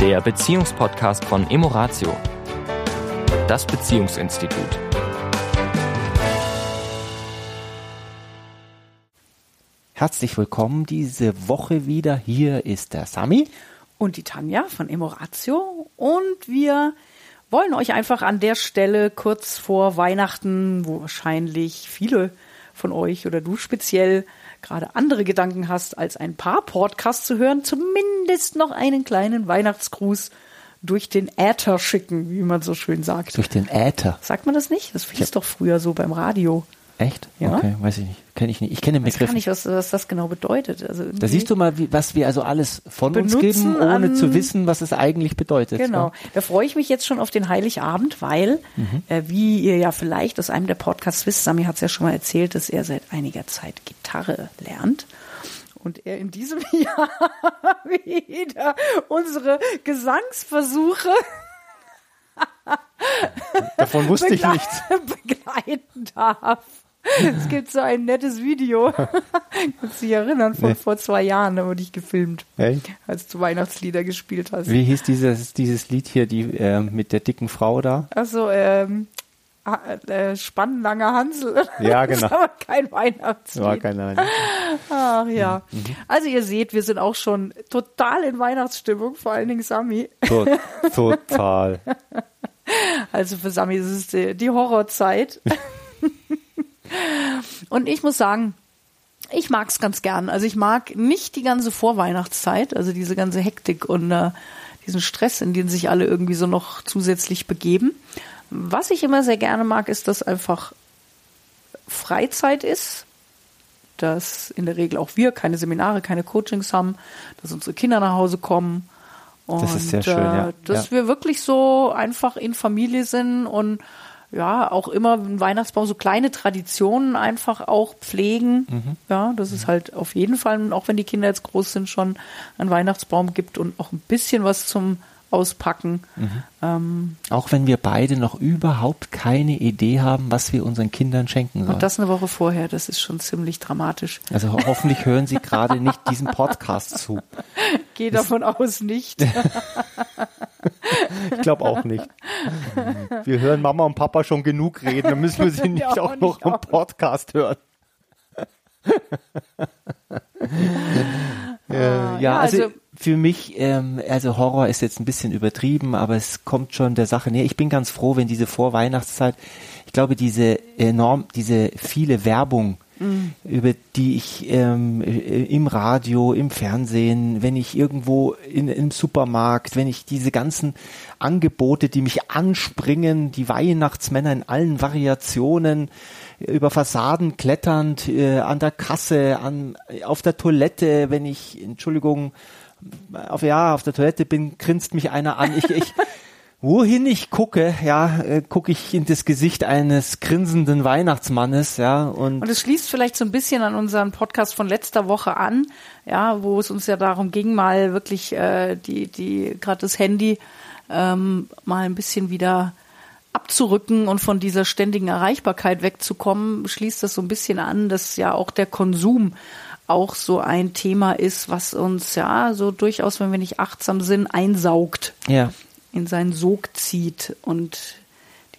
der Beziehungspodcast von Emoratio, das Beziehungsinstitut. Herzlich willkommen diese Woche wieder. Hier ist der Sami. Und die Tanja von Emoratio. Und wir wollen euch einfach an der Stelle kurz vor Weihnachten, wo wahrscheinlich viele von euch oder du speziell gerade andere Gedanken hast, als ein paar Podcasts zu hören, zumindest noch einen kleinen Weihnachtsgruß durch den Äther schicken, wie man so schön sagt. Durch den Äther. Sagt man das nicht? Das hieß doch früher so beim Radio. Echt? Ja. Okay, weiß ich nicht. Kenne ich nicht. Ich kenne den Ich weiß Begriff. gar nicht, was, was das genau bedeutet. Also Da siehst du mal, wie, was wir also alles von uns geben, ohne zu wissen, was es eigentlich bedeutet. Genau. Ja. Da freue ich mich jetzt schon auf den Heiligabend, weil, Mhm. äh, wie ihr ja vielleicht aus einem der Podcasts wisst, Sami hat es ja schon mal erzählt, dass er seit einiger Zeit Gitarre lernt. Und er in diesem Jahr wieder unsere Gesangsversuche Davon wusste ich nichts. begleiten darf. Es gibt so ein nettes Video. Kannst du dich erinnern, von Nee. vor zwei Jahren haben wir dich gefilmt, Echt? als du Weihnachtslieder gespielt hast. Wie hieß dieses, dieses Lied hier, die ähm, mit der dicken Frau da? Also, ähm, äh, Spannlanger Hansel. Ja, Das genau. ist aber kein Weihnachtslied. War Ahnung. Ach ja. Also ihr seht, wir sind auch schon total in Weihnachtsstimmung, vor allen Dingen Sami. To total. Also für Sami ist es die, die Horrorzeit. Und ich muss sagen, ich mag es ganz gern. Also ich mag nicht die ganze Vorweihnachtszeit, also diese ganze Hektik und äh, diesen Stress, in den sich alle irgendwie so noch zusätzlich begeben. Was ich immer sehr gerne mag, ist, dass einfach Freizeit ist, dass in der Regel auch wir keine Seminare, keine Coachings haben, dass unsere Kinder nach Hause kommen. Und, Das ist sehr schön, ja. äh, Dass Ja. wir wirklich so einfach in Familie sind und ja, auch immer einen Weihnachtsbaum, so kleine Traditionen einfach auch pflegen. Mhm. Ja, dass es halt auf jeden Fall, auch wenn die Kinder jetzt groß sind, schon einen Weihnachtsbaum gibt und auch ein bisschen was zum Auspacken. Mhm. Ähm, Auch wenn wir beide noch überhaupt keine Idee haben, was wir unseren Kindern schenken sollen. und das eine Woche vorher, das ist schon ziemlich dramatisch. also ho hoffentlich hören sie gerade nicht diesen Podcast zu. Gehe davon aus nicht. Ich glaube auch nicht. Wir hören Mama und Papa schon genug reden, dann müssen wir sie nicht Ja, auch nicht noch im auch. Podcast hören. äh, ja, also, also- für mich, ähm, also Horror ist jetzt ein bisschen übertrieben, aber es kommt schon der Sache näher. Ich bin ganz froh, wenn diese Vorweihnachtszeit, ich glaube, diese enorm, diese viele Werbung, über die ich ähm, äh, im Radio, im Fernsehen, wenn ich irgendwo in, im Supermarkt, wenn ich diese ganzen Angebote, die mich anspringen, die Weihnachtsmänner in allen Variationen, über Fassaden kletternd, äh, an der Kasse, an, auf der Toilette, wenn ich, Entschuldigung, auf, ja, auf der Toilette bin, grinst mich einer an. Ich, ich, wohin ich gucke, ja, äh, gucke ich in das Gesicht eines grinsenden Weihnachtsmannes, ja, und, Und es schließt vielleicht so ein bisschen an unseren Podcast von letzter Woche an, ja, wo es uns ja darum ging, mal wirklich äh, die, die, gerade das Handy ähm, mal ein bisschen wieder abzurücken und von dieser ständigen Erreichbarkeit wegzukommen, schließt das so ein bisschen an, dass ja auch der Konsum auch so ein Thema ist, was uns ja so durchaus, wenn wir nicht achtsam sind, einsaugt ja, in seinen Sog zieht und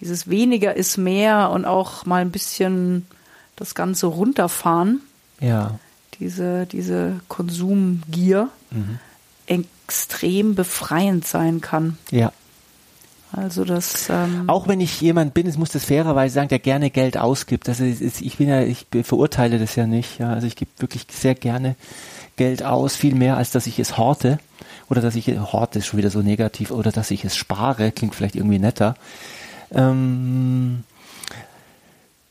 dieses weniger ist mehr und auch mal ein bisschen das Ganze runterfahren, ja, diese, diese Konsumgier extrem befreiend sein kann. ja. Also das ähm, Auch wenn ich jemand bin, es muss das fairerweise sagen, der gerne Geld ausgibt. Also ich bin ja, ich verurteile das ja nicht. Ja. Also ich gebe wirklich sehr gerne Geld aus, viel mehr als dass ich es horte. Oder dass ich horte ist schon wieder so negativ, oder dass ich es spare, klingt vielleicht irgendwie netter. Ähm,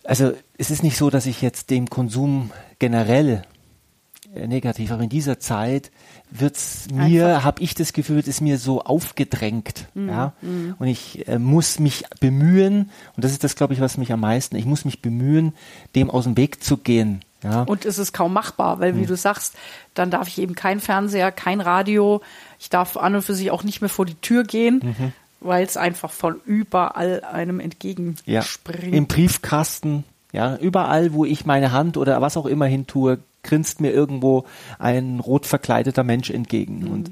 also es ist nicht so, dass ich jetzt dem Konsum generell negativ, aber in dieser Zeit wird's mir, Einfach. habe ich das Gefühl, wird es mir so aufgedrängt, ja, und ich äh, muss mich bemühen, und das ist das, glaube ich, was mich am meisten, ich muss mich bemühen, dem aus dem Weg zu gehen, ja, und es ist kaum machbar, weil wie du sagst, dann darf ich eben kein Fernseher, kein Radio, ich darf an und für sich auch nicht mehr vor die Tür gehen, Mhm. weil es einfach von überall einem ja, entgegenspringt. im Briefkasten, ja, überall, wo ich meine Hand oder was auch immer hin tue, grinst mir irgendwo ein rot verkleideter Mensch entgegen. Und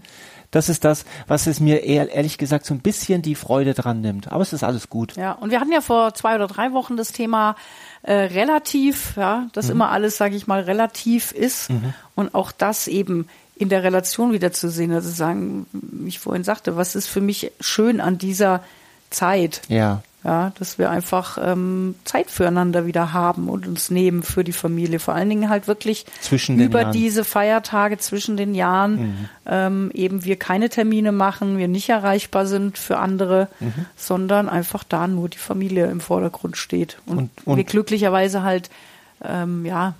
Das ist das, was es mir eher, ehrlich gesagt so ein bisschen die Freude dran nimmt. Aber es ist alles gut. Ja, und wir hatten ja vor zwei oder drei Wochen das Thema äh, relativ, ja, dass mhm. immer alles, sage ich mal, relativ ist mhm. und auch das eben in der Relation wieder zu sehen. Also sagen, wie ich vorhin sagte, was ist für mich schön an dieser Zeit? Ja. Ja, dass wir einfach ähm, Zeit füreinander wieder haben und uns nehmen für die Familie. Vor allen Dingen halt wirklich über Jahren. diese Feiertage zwischen den Jahren mhm. ähm, eben wir keine Termine machen, wir nicht erreichbar sind für andere, mhm. sondern einfach da nur die Familie im Vordergrund steht. Und, und, und wir glücklicherweise halt ähm, ja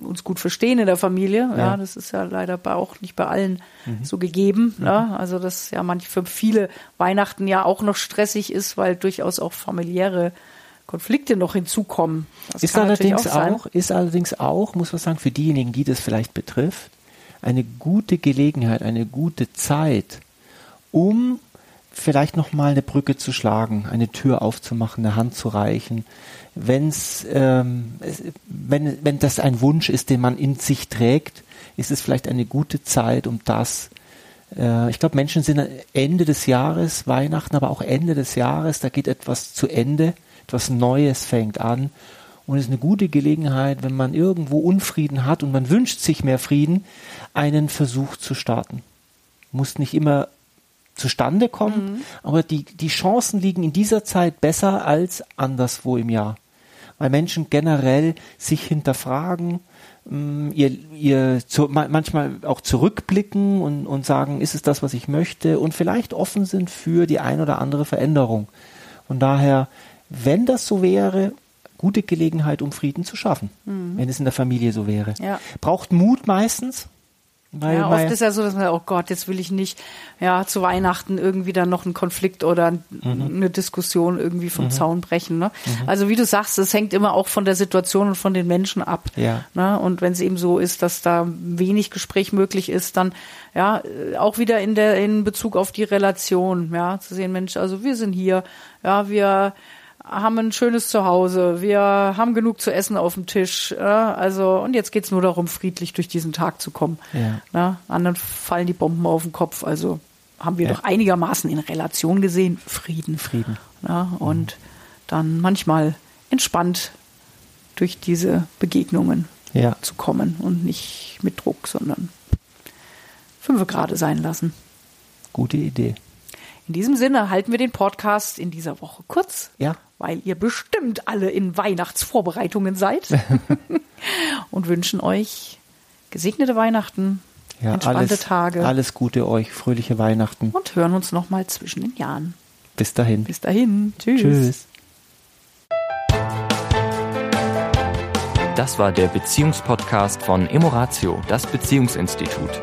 uns gut verstehen in der Familie. Ja, ja das ist ja leider bei, auch nicht bei allen mhm. so gegeben. Mhm. Ja, also dass ja manch für viele Weihnachten ja auch noch stressig ist, weil durchaus auch familiäre Konflikte noch hinzukommen. Das ist allerdings auch, auch, ist allerdings auch, muss man sagen, für diejenigen, die das vielleicht betrifft, eine gute Gelegenheit, eine gute Zeit, um vielleicht noch mal eine Brücke zu schlagen, eine Tür aufzumachen, eine Hand zu reichen, wenn's, ähm, wenn, wenn das ein Wunsch ist, den man in sich trägt, ist es vielleicht eine gute Zeit, um das äh, ich glaube, Menschen sind Ende des Jahres, Weihnachten, aber auch Ende des Jahres, da geht etwas zu Ende, etwas Neues fängt an. Und es ist eine gute Gelegenheit, wenn man irgendwo Unfrieden hat und man wünscht sich mehr Frieden, einen Versuch zu starten. Muss nicht immer zustande kommen, mhm. aber die, die Chancen liegen in dieser Zeit besser als anderswo im Jahr weil Menschen generell sich hinterfragen, mm, ihr, ihr zu, manchmal auch zurückblicken und, und sagen, ist es das, was ich möchte und vielleicht offen sind für die ein oder andere Veränderung. Und daher, wenn das so wäre, gute Gelegenheit, um Frieden zu schaffen, mhm. wenn es in der Familie so wäre. Ja. Braucht Mut meistens, weil, ja, oft ist ja so, dass man, oh Gott, jetzt will ich nicht, ja, zu Weihnachten irgendwie dann noch einen Konflikt oder mhm. eine Diskussion irgendwie vom mhm. Zaun brechen. Ne? Mhm. Also wie du sagst, es hängt immer auch von der Situation und von den Menschen ab. Ja. Ne? Und wenn es eben so ist, dass da wenig Gespräch möglich ist, dann ja auch wieder in der in Bezug auf die Relation, ja, zu sehen, Mensch, also wir sind hier, ja, wir haben ein schönes Zuhause, wir haben genug zu essen auf dem Tisch. Äh, also und jetzt geht's nur darum, friedlich durch diesen Tag zu kommen. Ja. Ne? Anderen fallen die Bomben auf den Kopf. Also haben wir ja. doch einigermaßen in Relation gesehen. Frieden. Frieden. Ne? Und mhm. dann manchmal entspannt durch diese Begegnungen ja. zu kommen und nicht mit Druck, sondern fünf Grade sein lassen. Gute Idee. In diesem Sinne halten wir den Podcast in dieser Woche kurz. Ja. Weil ihr bestimmt alle in Weihnachtsvorbereitungen seid. und wünschen euch gesegnete Weihnachten, ja, entspannte alles, Tage. Alles Gute euch, fröhliche Weihnachten. Und hören uns nochmal zwischen den Jahren. Bis dahin. Bis dahin. Tschüss. Tschüss. Das war der Beziehungspodcast von Emoratio, das Beziehungsinstitut.